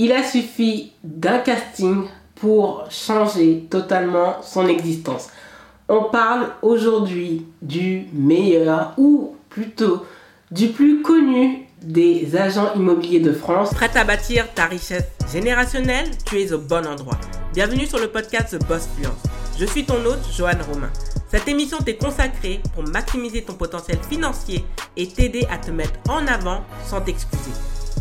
il a suffi d'un casting pour changer totalement son existence. On parle aujourd'hui du meilleur ou plutôt du plus connu des agents immobiliers de France. Prête à bâtir ta richesse générationnelle? Tu es au bon endroit. Bienvenue sur le podcast The Boss Fluence. Je suis ton hôte, Joanne Romain. Cette émission t'est consacrée pour maximiser ton potentiel financier et t'aider à te mettre en avant sans t'excuser.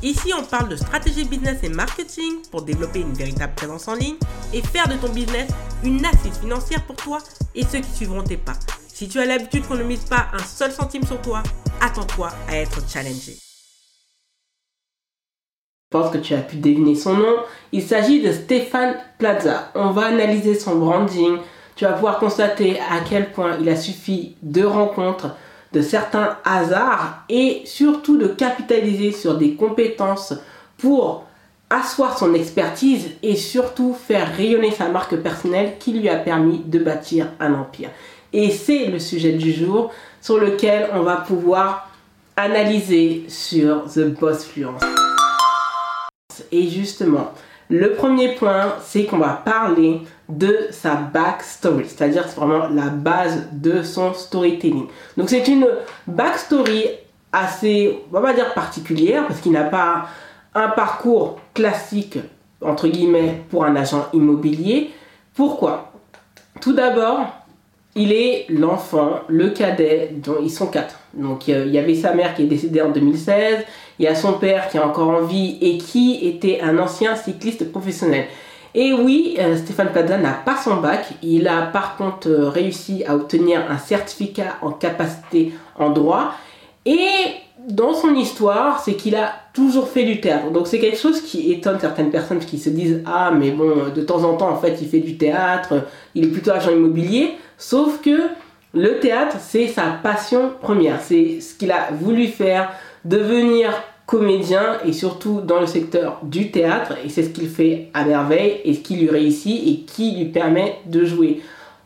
Ici, on parle de stratégie business et marketing pour développer une véritable présence en ligne et faire de ton business une assise financière pour toi et ceux qui suivront tes pas. Si tu as l'habitude qu'on ne mise pas un seul centime sur toi, attends-toi à être challengé. Je pense que tu as pu deviner son nom. Il s'agit de Stéphane Plaza. On va analyser son branding. Tu vas pouvoir constater à quel point il a suffi de rencontres de certains hasards et surtout de capitaliser sur des compétences pour asseoir son expertise et surtout faire rayonner sa marque personnelle qui lui a permis de bâtir un empire. Et c'est le sujet du jour sur lequel on va pouvoir analyser sur The Boss Fluence. Et justement, le premier point, c'est qu'on va parler de sa backstory, c'est-à-dire c'est vraiment la base de son storytelling. Donc c'est une backstory assez, on va dire particulière, parce qu'il n'a pas un parcours classique, entre guillemets, pour un agent immobilier. Pourquoi? Tout d'abord, il est l'enfant, le cadet, dont ils sont quatre. Donc il y avait sa mère qui est décédée en 2016, il y a son père qui est encore en vie et qui était un ancien cycliste professionnel. Et oui, euh, Stéphane Plaza n'a pas son bac, il a par contre euh, réussi à obtenir un certificat en capacité en droit. Et dans son histoire, c'est qu'il a toujours fait du théâtre. Donc c'est quelque chose qui étonne certaines personnes qui se disent ah mais bon de temps en temps en fait il fait du théâtre, il est plutôt agent immobilier. Sauf que le théâtre c'est sa passion première, c'est ce qu'il a voulu faire, devenir comédien et surtout dans le secteur du théâtre et c'est ce qu'il fait à merveille et ce qui lui réussit et qui lui permet de jouer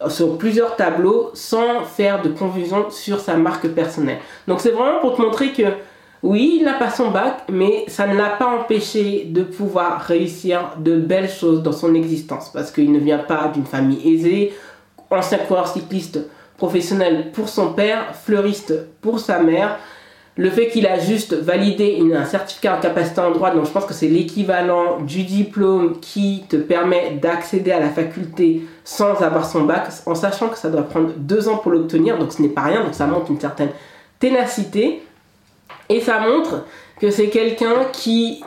sur plusieurs tableaux sans faire de confusion sur sa marque personnelle. Donc c'est vraiment pour te montrer que oui, il n'a pas son bac, mais ça ne l'a pas empêché de pouvoir réussir de belles choses dans son existence parce qu'il ne vient pas d'une famille aisée, ancien coureur cycliste professionnel pour son père, fleuriste pour sa mère le fait qu'il a juste validé un certificat en capacité en droit, donc je pense que c'est l'équivalent du diplôme qui te permet d'accéder à la faculté sans avoir son bac, en sachant que ça doit prendre deux ans pour l'obtenir, donc ce n'est pas rien, donc ça montre une certaine ténacité. Et ça montre que c'est quelqu'un qui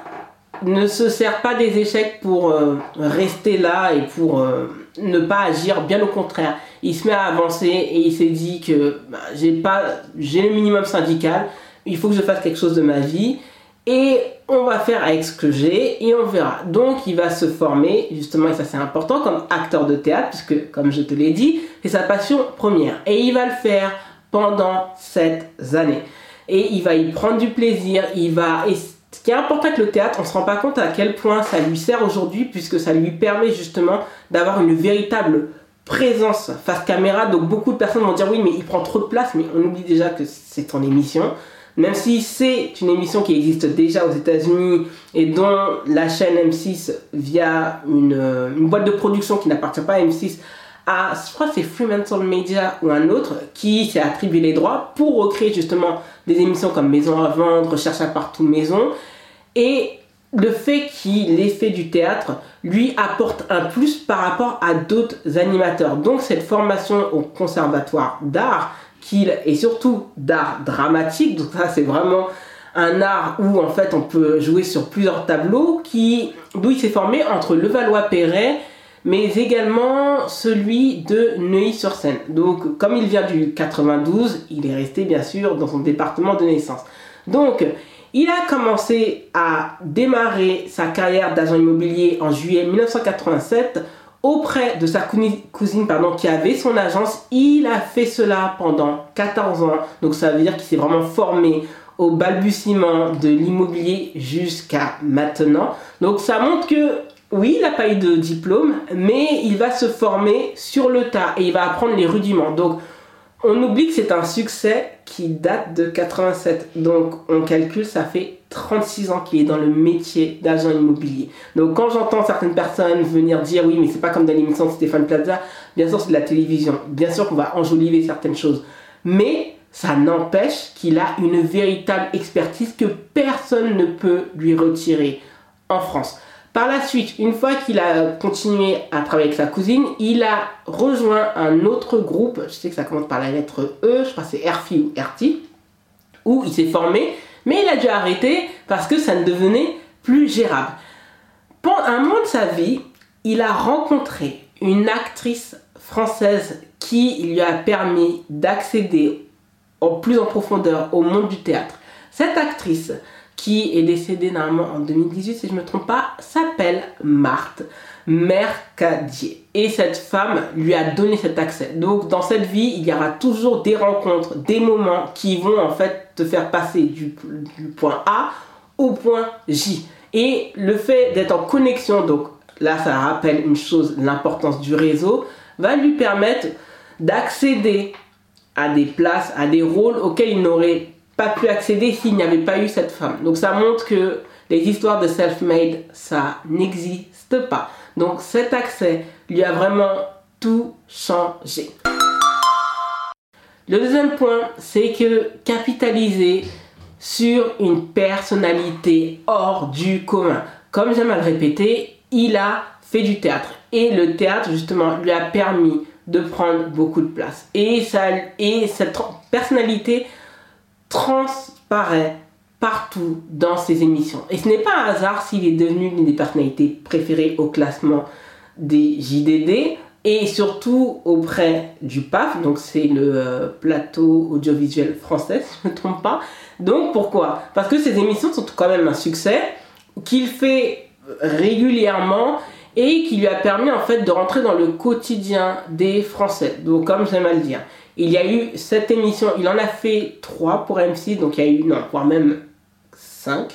ne se sert pas des échecs pour euh, rester là et pour euh, ne pas agir, bien au contraire. Il se met à avancer et il s'est dit que bah, j'ai pas j'ai le minimum syndical, il faut que je fasse quelque chose de ma vie et on va faire avec ce que j'ai et on verra. Donc il va se former, justement, et ça c'est important, comme acteur de théâtre, puisque comme je te l'ai dit, c'est sa passion première. Et il va le faire pendant sept années. Et il va y prendre du plaisir, il va... Et ce qui est important avec le théâtre, on ne se rend pas compte à quel point ça lui sert aujourd'hui, puisque ça lui permet justement d'avoir une véritable présence face caméra. Donc beaucoup de personnes vont dire oui, mais il prend trop de place, mais on oublie déjà que c'est ton émission. Même si c'est une émission qui existe déjà aux États-Unis et dont la chaîne M6 via une, boîte de production qui n'appartient pas à M6 à, je crois que c'est Fremantle Media ou un autre, qui s'est attribué les droits pour recréer justement des émissions comme Maison à vendre, Recherche à partout maison. Et le fait qu'il ait fait du théâtre lui apporte un plus par rapport à d'autres animateurs. Donc cette formation au conservatoire d'art est surtout d'art dramatique. Donc ça c'est vraiment un art où en fait on peut jouer sur plusieurs tableaux qui d'où il s'est formé entre Levallois-Perret mais également celui de Neuilly-sur-Seine. Donc comme il vient du 92, il est resté bien sûr dans son département de naissance. Donc il a commencé à démarrer sa carrière d'agent immobilier en juillet 1987 auprès de sa cousine pardon, qui avait son agence. Il a fait cela pendant 14 ans. Donc ça veut dire qu'il s'est vraiment formé au balbutiement de l'immobilier jusqu'à maintenant. Donc ça montre que oui, il n'a pas eu de diplôme, mais il va se former sur le tas et il va apprendre les rudiments. Donc On oublie que c'est un succès qui date de 87. Donc on calcule, ça fait 36 ans qu'il est dans le métier d'agent immobilier. Donc quand j'entends certaines personnes venir dire oui mais c'est pas comme dans l'émission de Stéphane Plaza, bien sûr c'est de la télévision. Bien sûr qu'on va enjoliver certaines choses. Mais ça n'empêche qu'il a une véritable expertise que personne ne peut lui retirer en France. Par la suite, une fois qu'il a continué à travailler avec sa cousine, il a rejoint un autre groupe, je sais que ça commence par la lettre E, je crois que c'est RFI ou RT, où il s'est formé, mais il a dû arrêter parce que ça ne devenait plus gérable. Pendant un moment de sa vie, il a rencontré une actrice française qui lui a permis d'accéder en plus en profondeur au monde du théâtre. Cette actrice, qui est décédée normalement en 2018, si je ne me trompe pas, s'appelle Marthe Mercadier. Et cette femme lui a donné cet accès. Donc dans cette vie, il y aura toujours des rencontres, des moments qui vont en fait te faire passer du, du point A au point J. Et le fait d'être en connexion, donc là ça rappelle une chose, l'importance du réseau, va lui permettre d'accéder à des places, à des rôles auxquels il n'aurait pas pu accéder s'il n'y avait pas eu cette femme. Donc ça montre que les histoires de self-made, ça n'existe pas. Donc cet accès lui a vraiment tout changé. Le deuxième point, c'est que capitaliser sur une personnalité hors du commun. Comme j'aime à le répéter, il a fait du théâtre. Et le théâtre, justement, lui a permis de prendre beaucoup de place. Et, ça, et cette personnalité transparaît partout dans ses émissions. Et ce n'est pas un hasard s'il est devenu l'une des personnalités préférées au classement des JDD et surtout auprès du PAF, donc c'est le euh, plateau audiovisuel français, si je ne me trompe pas. Donc pourquoi? Parce que ces émissions sont quand même un succès qu'il fait régulièrement et qui lui a permis en fait de rentrer dans le quotidien des Français. Donc comme j'aime à le dire. Il y a eu cette émission, il en a fait trois pour MC, donc il y a eu, non, voire même cinq.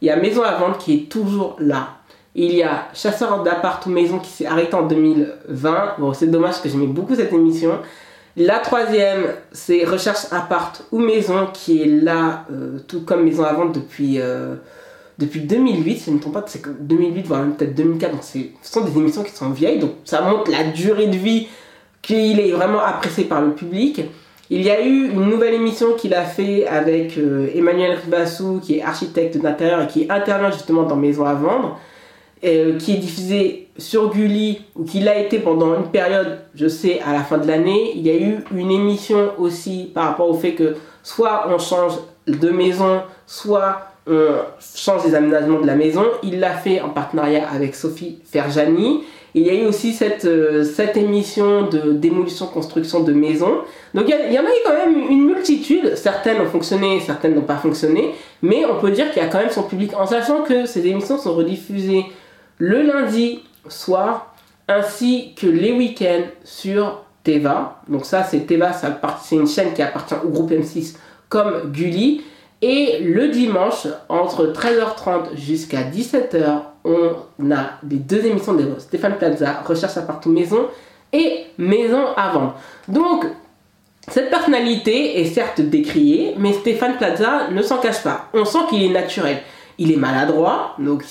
Il y a Maison à vendre qui est toujours là. Il y a Chasseur d'appart ou maison qui s'est arrêté en 2020. Bon, c'est dommage que j'aimais beaucoup cette émission. La troisième, c'est Recherche appart ou maison qui est là, euh, tout comme Maison à vendre depuis, euh, depuis 2008. Si je ne me trompe pas, c'est 2008, voire peut-être 2004. Donc, ce sont des émissions qui sont vieilles. Donc, ça montre la durée de vie qu'il est vraiment apprécié par le public. Il y a eu une nouvelle émission qu'il a fait avec euh, Emmanuel Ribassou, qui est architecte d'intérieur et qui intervient justement dans Maison à vendre, euh, qui est diffusée sur Gulli, ou qui l'a été pendant une période, je sais, à la fin de l'année. Il y a eu une émission aussi par rapport au fait que soit on change de maison, soit on change les aménagements de la maison. Il l'a fait en partenariat avec Sophie Ferjani il y a eu aussi cette, euh, cette émission de démolition-construction de maisons. Donc il y, en a eu quand même une multitude. Certaines ont fonctionné, certaines n'ont pas fonctionné. Mais on peut dire qu'il y a quand même son public. En sachant que ces émissions sont rediffusées le lundi soir ainsi que les week-ends sur Teva. Donc ça c'est Teva, c'est une chaîne qui appartient au groupe M6 comme Gulli. Et le dimanche, entre 13h30 jusqu'à 17h, on a les deux émissions de Stéphane Plaza, Recherche à partout maison et Maison à vendre. Donc, cette personnalité est certes décriée, mais Stéphane Plaza ne s'en cache pas. On sent qu'il est naturel. Il est maladroit, donc,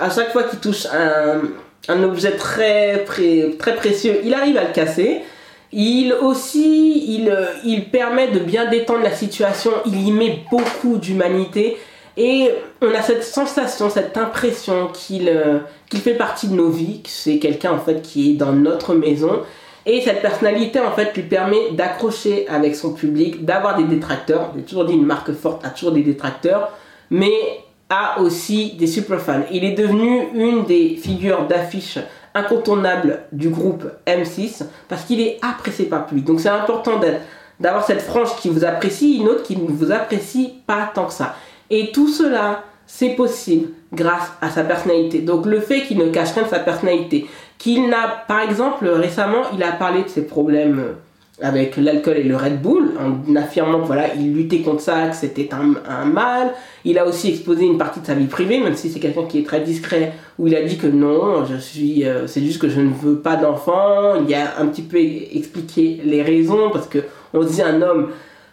à chaque fois qu'il touche un, objet très, précieux, il arrive à le casser. Il aussi, il, il permet de bien détendre la situation, il y met beaucoup d'humanité et on a cette sensation, cette impression qu'il euh, qu'il fait partie de nos vies, que c'est quelqu'un en fait qui est dans notre maison. Et cette personnalité en fait lui permet d'accrocher avec son public, d'avoir des détracteurs. J'ai toujours dit une marque forte a toujours des détracteurs, mais a aussi des super fans. Il est devenu une des figures d'affiche incontournable du groupe M6 parce qu'il est apprécié par le public. Donc c'est important d'avoir cette frange qui vous apprécie, une autre qui ne vous apprécie pas tant que ça. Et tout cela, c'est possible grâce à sa personnalité. Donc le fait qu'il ne cache rien de sa personnalité, qu'il n'a, par exemple, récemment, il a parlé de ses problèmes avec l'alcool et le Red Bull, en affirmant que voilà, il luttait contre ça, que c'était un, mal. Il a aussi exposé une partie de sa vie privée, même si c'est quelqu'un qui est très discret, où il a dit que non, je suis, euh, c'est juste que je ne veux pas d'enfant. Il a un petit peu expliqué les raisons parce que on dit un homme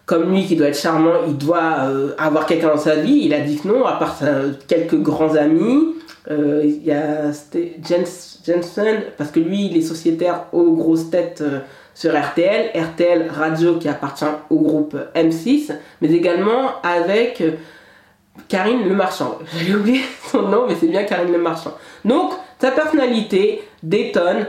comme lui qui doit être charmant, il doit euh, avoir quelqu'un dans sa vie. Il a dit que non, à part quelques grands amis. Euh, il y a Jensen, parce que lui, il est sociétaire aux grosses têtes euh, sur RTL. RTL Radio qui appartient au groupe M6, mais également avec Karine Le Marchand. J'ai oublié son nom, mais c'est bien Karine Le Marchand. Donc, sa personnalité détonne.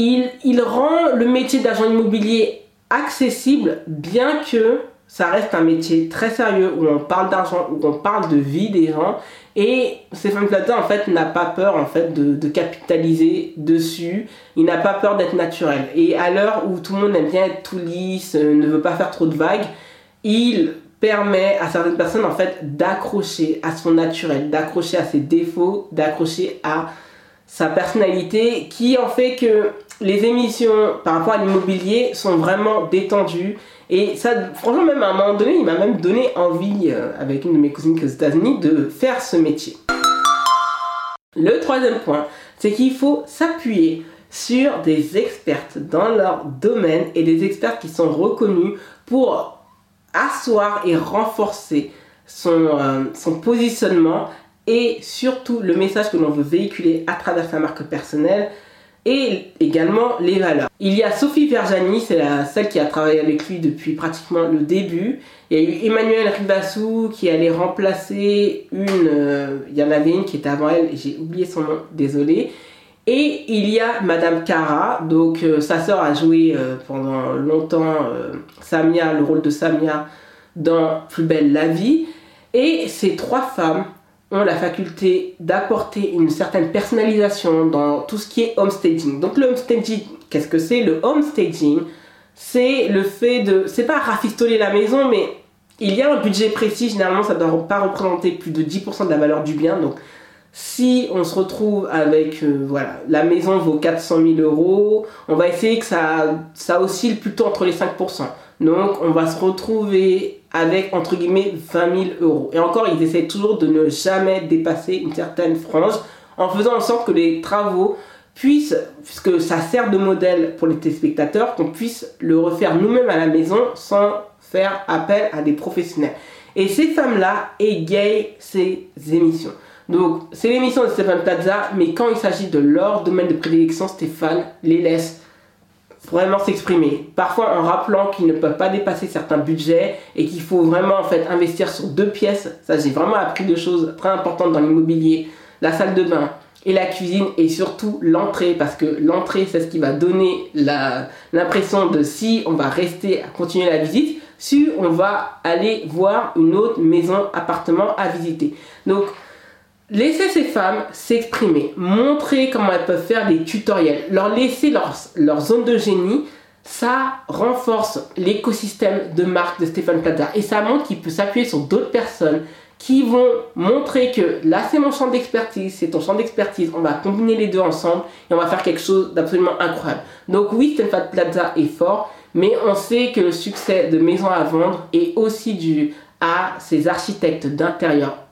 Il rend le métier d'agent immobilier accessible, bien que ça reste un métier très sérieux où on parle d'argent, où on parle de vie des gens. Et Stéphane Plaza, en fait, n'a pas peur en fait, de, capitaliser dessus. Il n'a pas peur d'être naturel. Et à l'heure où tout le monde aime bien être tout lisse, euh, ne veut pas faire trop de vagues, il permet à certaines personnes en fait d'accrocher à son naturel, d'accrocher à ses défauts, d'accrocher à sa personnalité qui en fait que les émissions par rapport à l'immobilier sont vraiment détendues. Et ça, franchement, même à un moment donné, il m'a même donné envie, euh, avec une de mes cousines aux États-Unis, de faire ce métier. Le troisième point, c'est qu'il faut s'appuyer sur des expertes dans leur domaine et des experts qui sont reconnus pour asseoir et renforcer son, euh, son positionnement et surtout le message que l'on veut véhiculer à travers sa marque personnelle et également les valeurs. Il y a Sophie Verjani, c'est celle qui a travaillé avec lui depuis pratiquement le début. Il y a eu Emmanuel Ribassou qui allait remplacer une, euh, il y en avait une qui était avant elle, j'ai oublié son nom, désolé. Et il y a Madame Cara, donc euh, sa sœur a joué euh, pendant longtemps Samia, le rôle de Samia dans Plus belle la vie. Et ces trois femmes ont la faculté d'apporter une certaine personnalisation dans tout ce qui est homestaging. Donc le homestaging, qu'est-ce que c'est? Le homestaging, c'est le fait de... C'est pas rafistoler la maison, mais il y a un budget précis. Généralement, ça ne doit pas représenter plus de 10% de la valeur du bien. Donc si on se retrouve avec, euh, voilà, la maison vaut 400 000 euros, on va essayer que ça, ça oscille plutôt entre les 5%. Donc on va se retrouver avec entre guillemets 20 000 euros. Et encore, ils essaient toujours de ne jamais dépasser une certaine frange en faisant en sorte que les travaux puissent, puisque ça sert de modèle pour les téléspectateurs, qu'on puisse le refaire nous-mêmes à la maison sans faire appel à des professionnels. Et ces femmes-là égayent ces émissions. Donc, c'est l'émission de Stéphane Plaza, mais quand il s'agit de leur domaine de prédilection, Stéphane les laisse vraiment s'exprimer. Parfois en rappelant qu'ils ne peuvent pas dépasser certains budgets et qu'il faut vraiment investir sur deux pièces. Ça j'ai vraiment appris deux choses très importantes dans l'immobilier. La salle de bain et la cuisine et surtout l'entrée parce que l'entrée c'est ce qui va donner l'impression de si on va rester à continuer la visite, si on va aller voir une autre maison, appartement à visiter. Laissez ces femmes s'exprimer, montrer comment elles peuvent faire des tutoriels, leur laisser leur, zone de génie, ça renforce l'écosystème de marque de Stéphane Plaza et ça montre qu'il peut s'appuyer sur d'autres personnes qui vont montrer que là c'est mon champ d'expertise, c'est ton champ d'expertise, on va combiner les deux ensemble et on va faire quelque chose d'absolument incroyable. Donc oui, Stéphane Plaza est fort, mais on sait que le succès de Maison à vendre est aussi dû à ces architectes d'intérieur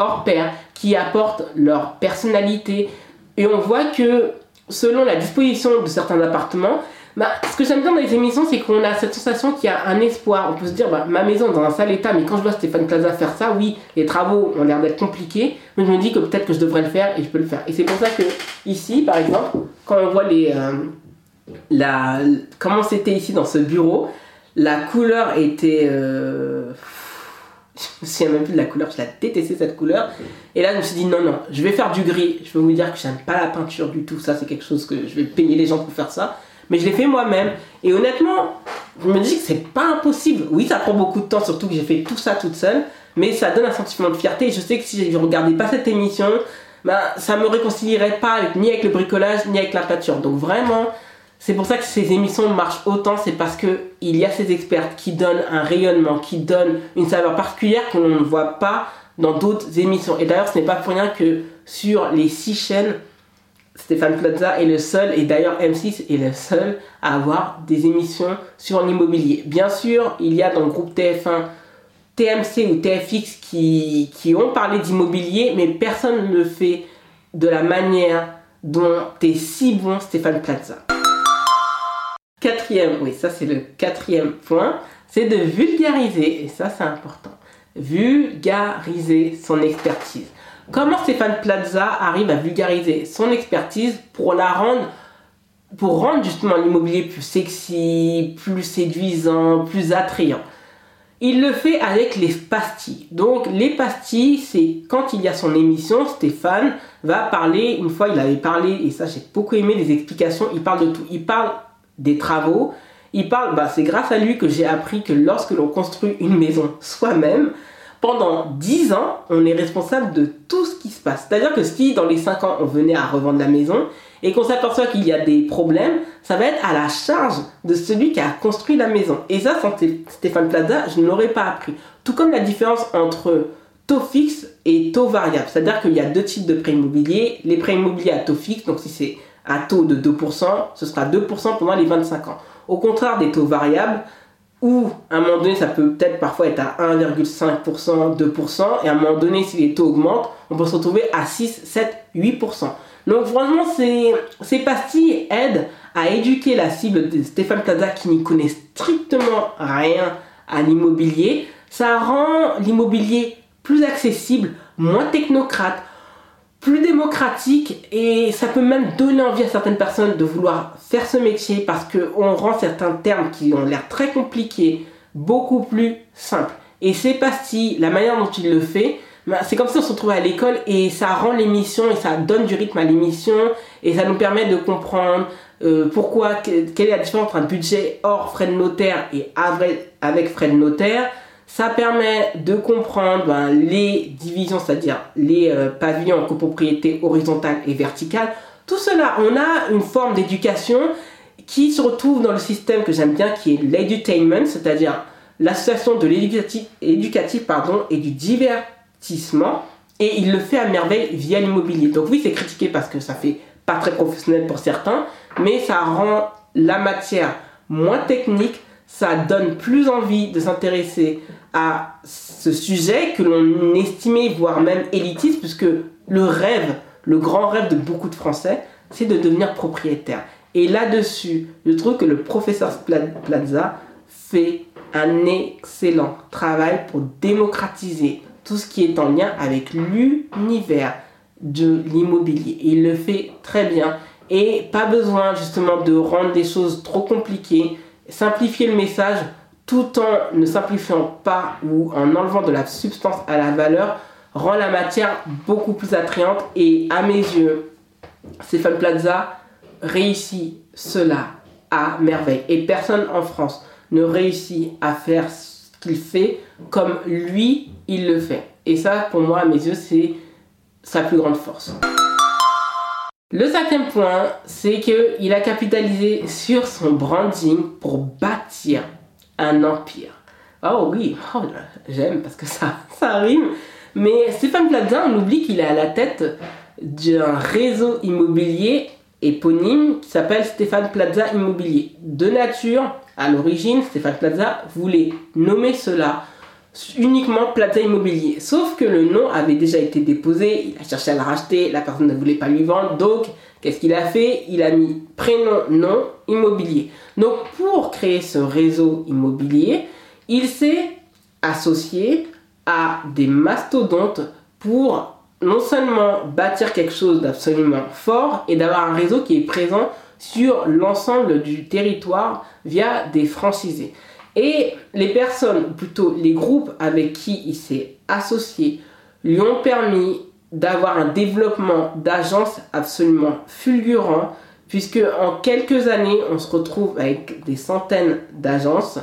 hors pair qui apportent leur personnalité. Et on voit que selon la disposition de certains appartements, bah, ce que j'aime bien dans les émissions, c'est qu'on a cette sensation qu'il y a un espoir. On peut se dire, bah, ma maison est dans un sale état, mais quand je vois Stéphane Plaza faire ça, oui, les travaux ont l'air d'être compliqués, mais je me dis que peut-être que je devrais le faire et je peux le faire. Et c'est pour ça que ici, par exemple, quand on voit les, euh, la, comment c'était ici dans ce bureau, la couleur était... Euh, je me souviens même plus de la couleur, je la détestais cette couleur. Et là, je me suis dit non, non, je vais faire du gris. Je peux vous dire que j'aime pas la peinture du tout. Ça, c'est quelque chose que je vais payer les gens pour faire ça. Mais je l'ai fait moi-même. Et honnêtement, je me dis que c'est pas impossible. Oui, ça prend beaucoup de temps, surtout que j'ai fait tout ça toute seule. Mais ça donne un sentiment de fierté. Je sais que si je regardais pas cette émission, bah, ça me réconcilierait pas ni avec le bricolage, ni avec la peinture. Donc vraiment, c'est pour ça que ces émissions marchent autant, c'est parce que il y a ces experts qui donnent un rayonnement, qui donnent une saveur particulière que l'on ne voit pas dans d'autres émissions. Et d'ailleurs, ce n'est pas pour rien que sur les six chaînes, Stéphane Plaza est le seul, et d'ailleurs M6 est le seul à avoir des émissions sur l'immobilier. Bien sûr, il y a dans le groupe TF1 TMC ou TFX qui, qui ont parlé d'immobilier, mais personne ne le fait de la manière dont est si bon Stéphane Plaza. Quatrième, oui, ça c'est le quatrième point, c'est de vulgariser, et ça c'est important, vulgariser son expertise. Comment Stéphane Plaza arrive à vulgariser son expertise pour la rendre pour rendre justement l'immobilier plus sexy, plus séduisant, plus attrayant? Il le fait avec les pastilles. Donc les pastilles, c'est quand il y a son émission, Stéphane va parler, une fois il avait parlé, et ça j'ai beaucoup aimé les explications, il parle de tout. Il parle des travaux, il parle, bah, c'est grâce à lui que j'ai appris que lorsque l'on construit une maison soi-même, pendant 10 ans, on est responsable de tout ce qui se passe. C'est-à-dire que si dans les 5 ans on venait à revendre la maison, et qu'on s'aperçoit qu'il y a des problèmes, ça va être à la charge de celui qui a construit la maison. Et ça, sans Stéphane Plaza, je ne l'aurais pas appris. Tout comme la différence entre taux fixe et taux variable. C'est-à-dire qu'il y a deux types de prêts immobiliers. Les prêts immobiliers à taux fixe, donc si c'est un taux de 2%, ce sera 2% pendant les 25 ans. Au contraire des taux variables, où à un moment donné, ça peut peut-être parfois être à 1,5%, 2%, et à un moment donné, si les taux augmentent, on peut se retrouver à 6, 7, 8%. Donc vraiment, ces, ces pastilles aident à éduquer la cible de Stéphane Plaza qui n'y connaît strictement rien à l'immobilier. Ça rend l'immobilier plus accessible, moins technocrate, plus démocratique et ça peut même donner envie à certaines personnes de vouloir faire ce métier parce qu'on rend certains termes qui ont l'air très compliqués beaucoup plus simples. Et ces pastilles, la manière dont il le fait, bah, c'est comme si on se retrouvait à l'école et ça rend l'émission et ça donne du rythme à l'émission et ça nous permet de comprendre euh, pourquoi, quelle est la différence entre un budget hors frais de notaire et avec frais de notaire. Ça permet de comprendre ben, les divisions, c'est-à-dire les euh, pavillons en copropriété horizontale et verticale. Tout cela, on a une forme d'éducation qui se retrouve dans le système que j'aime bien, qui est l'edutainment, c'est-à-dire l'association de l'éducatif éducatif, pardon, et du divers et il le fait à merveille via l'immobilier. Donc oui, c'est critiqué parce que ça fait pas très professionnel pour certains, mais ça rend la matière moins technique, ça donne plus envie de s'intéresser à ce sujet que l'on estimait voire même élitiste puisque le rêve, le grand rêve de beaucoup de Français, c'est de devenir propriétaire. Et là-dessus, je trouve que le professeur Plaza fait un excellent travail pour démocratiser tout ce qui est en lien avec l'univers de l'immobilier. Il le fait très bien et pas besoin justement de rendre des choses trop compliquées, simplifier le message tout en ne simplifiant pas ou en enlevant de la substance à la valeur rend la matière beaucoup plus attrayante et à mes yeux, Stéphane Plaza réussit cela à merveille et personne en France ne réussit à faire qu'il fait comme lui, il le fait. Et ça, pour moi, à mes yeux, c'est sa plus grande force. Le cinquième point, c'est qu'il a capitalisé sur son branding pour bâtir un empire. Oh oui, oh, j'aime parce que ça, ça rime. Mais Stéphane Plaza, on oublie qu'il est à la tête d'un réseau immobilier éponyme qui s'appelle Stéphane Plaza Immobilier. De nature, à l'origine, Stéphane Plaza voulait nommer cela uniquement Plaza Immobilier. Sauf que le nom avait déjà été déposé, il a cherché à le racheter, la personne ne voulait pas lui vendre, donc qu'est-ce qu'il a fait? Il a mis prénom, nom, immobilier. Donc pour créer ce réseau immobilier, il s'est associé à des mastodontes pour non seulement bâtir quelque chose d'absolument fort et d'avoir un réseau qui est présent sur l'ensemble du territoire via des franchisés. Et les personnes, ou plutôt les groupes avec qui il s'est associé, lui ont permis d'avoir un développement d'agence absolument fulgurant, puisque en quelques années, on se retrouve avec des centaines d'agences.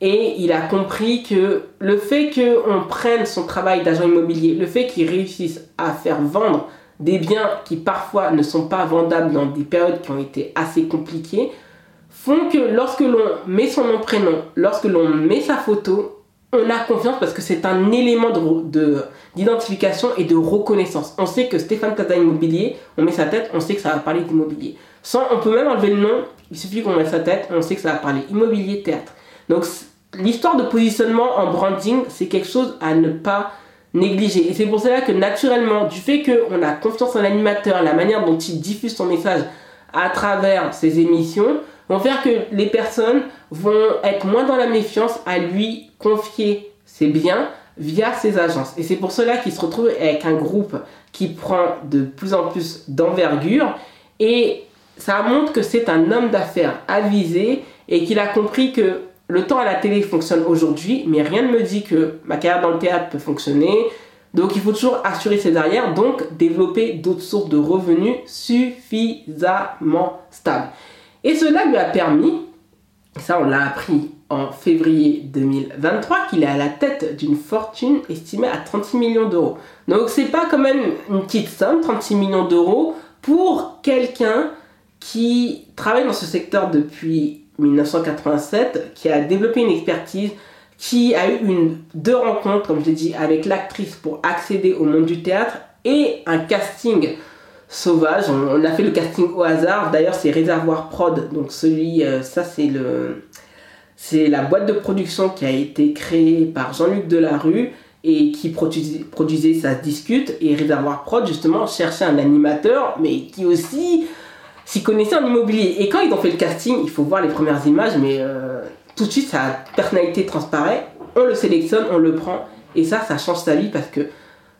Et il a compris que le fait qu'on prenne son travail d'agent immobilier, le fait qu'il réussisse à faire vendre des biens qui parfois ne sont pas vendables dans des périodes qui ont été assez compliquées, font que lorsque l'on met son nom prénom, lorsque l'on met sa photo, on a confiance parce que c'est un élément d'identification et de reconnaissance. On sait que Stéphane Plaza Immobilier, on met sa tête, on sait que ça va parler d'immobilier. Sans, on peut même enlever le nom, il suffit qu'on mette sa tête, on sait que ça va parler immobilier, théâtre. Donc l'histoire de positionnement en branding, c'est quelque chose à ne pas négliger. Et c'est pour cela que naturellement, du fait qu'on a confiance en l'animateur, la manière dont il diffuse son message à travers ses émissions, vont faire que les personnes vont être moins dans la méfiance à lui confier ses biens via ses agences. Et c'est pour cela qu'il se retrouve avec un groupe qui prend de plus en plus d'envergure et ça montre que c'est un homme d'affaires avisé et qu'il a compris que le temps à la télé fonctionne aujourd'hui, mais rien ne me dit que ma carrière dans le théâtre peut fonctionner. Donc il faut toujours assurer ses arrières, donc développer d'autres sources de revenus suffisamment stables. Et cela lui a permis, ça on l'a appris en février 2023, qu'il est à la tête d'une fortune estimée à 36 millions d'euros. Donc c'est pas quand même une petite somme, 36 millions d'euros, pour quelqu'un qui travaille dans ce secteur depuis 1987, qui a développé une expertise, qui a eu une, deux rencontres, comme je l'ai dit, avec l'actrice pour accéder au monde du théâtre et un casting sauvage. On, a fait le casting au hasard. D'ailleurs, c'est Réservoir Prod. Donc celui, euh, ça c'est le, c'est la boîte de production qui a été créée par Jean-Luc Delarue et qui produisait, Ça discute. Et Réservoir Prod justement cherchait un animateur, mais qui aussi s'y connaissait en immobilier. Et quand ils ont fait le casting, il faut voir les premières images, mais euh, tout de suite sa personnalité transparaît. On le sélectionne, on le prend. Et ça, ça change sa vie parce que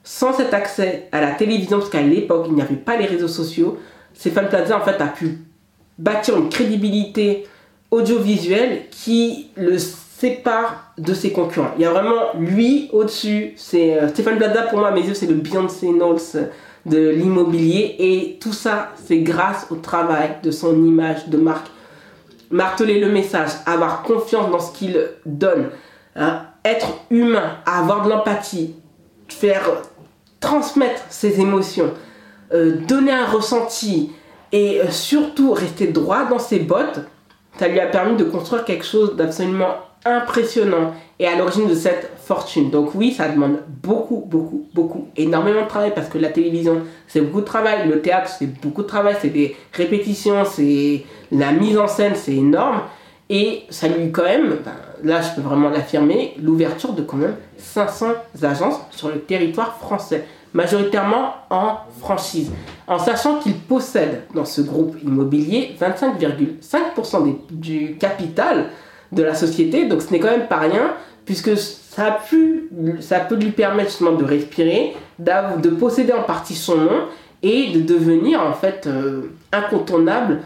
sans cet accès à la télévision, parce qu'à l'époque, il n'y avait pas les réseaux sociaux, Stéphane Plaza, en fait, a pu bâtir une crédibilité audiovisuelle qui le sépare de ses concurrents. Il y a vraiment lui au-dessus. C'est euh, Stéphane Plaza, pour moi, à mes yeux, c'est le Beyoncé Knowles de l'immobilier. Et tout ça, c'est grâce au travail de son image de marque. Marteler le message, avoir confiance dans ce qu'il donne, hein, être humain, avoir de l'empathie, faire transmettre ses émotions, euh, donner un ressenti et euh, surtout rester droit dans ses bottes, ça lui a permis de construire quelque chose d'absolument impressionnant et à l'origine de cette fortune. Donc oui, ça demande beaucoup, beaucoup, beaucoup, énormément de travail parce que la télévision, c'est beaucoup de travail, le théâtre, c'est beaucoup de travail, c'est des répétitions, c'est la mise en scène, c'est énorme. Et ça lui quand même, ben, là je peux vraiment l'affirmer, l'ouverture de quand même 500 agences sur le territoire français, majoritairement en franchise, en sachant qu'il possède dans ce groupe immobilier 25,5% du capital de la société, donc ce n'est quand même pas rien, puisque ça, ça peut lui permettre justement de respirer, de posséder en partie son nom et de devenir en fait euh, incontournable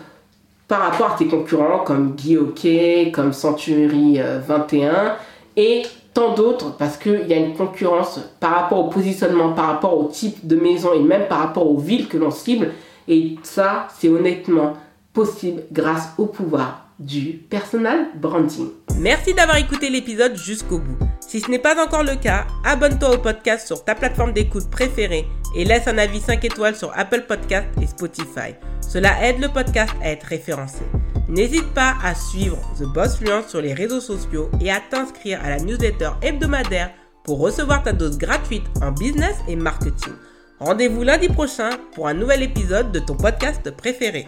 par rapport à ses concurrents comme Guy Hockey, comme Century 21 euh, et tant d'autres parce qu'il y a une concurrence par rapport au positionnement, par rapport au type de maison et même par rapport aux villes que l'on cible. Et ça, c'est honnêtement possible grâce au pouvoir du personal branding. Merci d'avoir écouté l'épisode jusqu'au bout. Si ce n'est pas encore le cas, abonne-toi au podcast sur ta plateforme d'écoute préférée et laisse un avis 5 étoiles sur Apple Podcast et Spotify. Cela aide le podcast à être référencé. N'hésite pas à suivre The Boss Fluence sur les réseaux sociaux et à t'inscrire à la newsletter hebdomadaire pour recevoir ta dose gratuite en business et marketing. Rendez-vous lundi prochain pour un nouvel épisode de ton podcast préféré.